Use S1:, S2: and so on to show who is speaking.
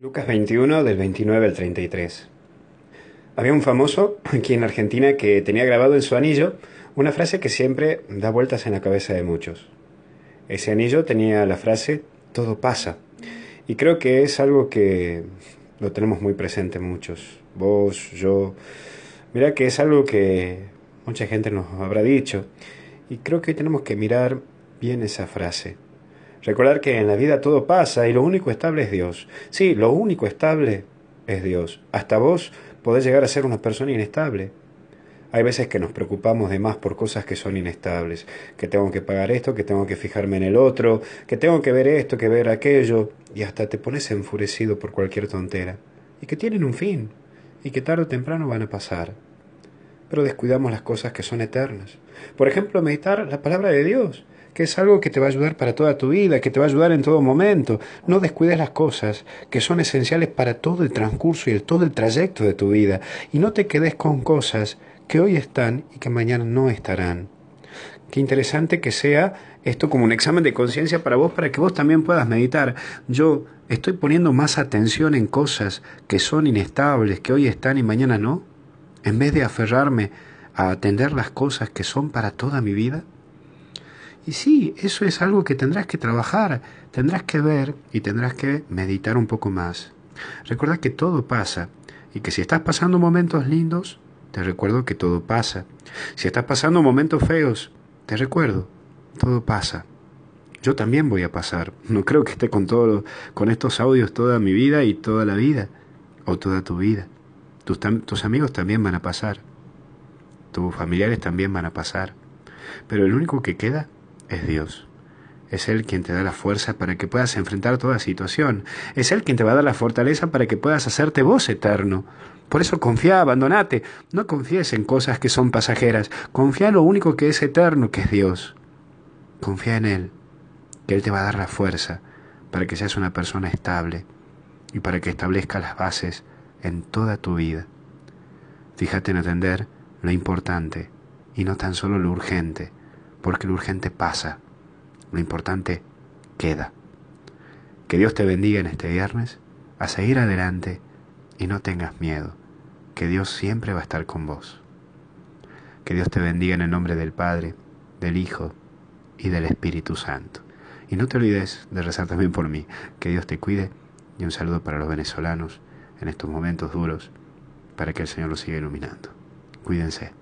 S1: Lucas 21 del 29 al 33. Había un famoso aquí en Argentina que tenía grabado en su anillo una frase que siempre da vueltas en la cabeza de muchos. Ese anillo tenía la frase todo pasa. Y creo que es algo que lo tenemos muy presente muchos. Vos, yo. Mira que es algo que mucha gente nos habrá dicho. Y creo que tenemos que mirar bien esa frase. Recordar que en la vida todo pasa y lo único estable es Dios. Sí, lo único estable es Dios. Hasta vos podés llegar a ser una persona inestable. Hay veces que nos preocupamos de más por cosas que son inestables, que tengo que pagar esto, que tengo que fijarme en el otro, que tengo que ver esto, que ver aquello, y hasta te pones enfurecido por cualquier tontera, y que tienen un fin, y que tarde o temprano van a pasar. Pero descuidamos las cosas que son eternas. Por ejemplo, meditar la palabra de Dios, que es algo que te va a ayudar para toda tu vida, que te va a ayudar en todo momento. No descuides las cosas que son esenciales para todo el transcurso y el, todo el trayecto de tu vida, y no te quedes con cosas que hoy están y que mañana no estarán. Qué interesante que sea esto como un examen de conciencia para vos, para que vos también puedas meditar. Yo estoy poniendo más atención en cosas que son inestables, que hoy están y mañana no, en vez de aferrarme a atender las cosas que son para toda mi vida. Y sí, eso es algo que tendrás que trabajar, tendrás que ver y tendrás que meditar un poco más. Recuerda que todo pasa y que si estás pasando momentos lindos, te recuerdo que todo pasa. Si estás pasando momentos feos, te recuerdo, todo pasa. Yo también voy a pasar. No creo que esté con todo, con estos audios toda mi vida y toda la vida, o toda tu vida. Tus, tus amigos también van a pasar. Tus familiares también van a pasar. Pero el único que queda es Dios. Es Él quien te da la fuerza para que puedas enfrentar toda situación. Es Él quien te va a dar la fortaleza para que puedas hacerte vos eterno. Por eso confía, abandonate. No confíes en cosas que son pasajeras. Confía en lo único que es eterno, que es Dios. Confía en Él, que Él te va a dar la fuerza para que seas una persona estable y para que establezca las bases en toda tu vida. Fíjate en atender lo importante y no tan solo lo urgente, porque lo urgente pasa, lo importante queda. Que Dios te bendiga en este viernes, a seguir adelante y no tengas miedo, que Dios siempre va a estar con vos. Que Dios te bendiga en el nombre del Padre, del Hijo y del Espíritu Santo. Y no te olvides de rezar también por mí. Que Dios te cuide y un saludo para los venezolanos en estos momentos duros, para que el Señor los siga iluminando. Cuídense.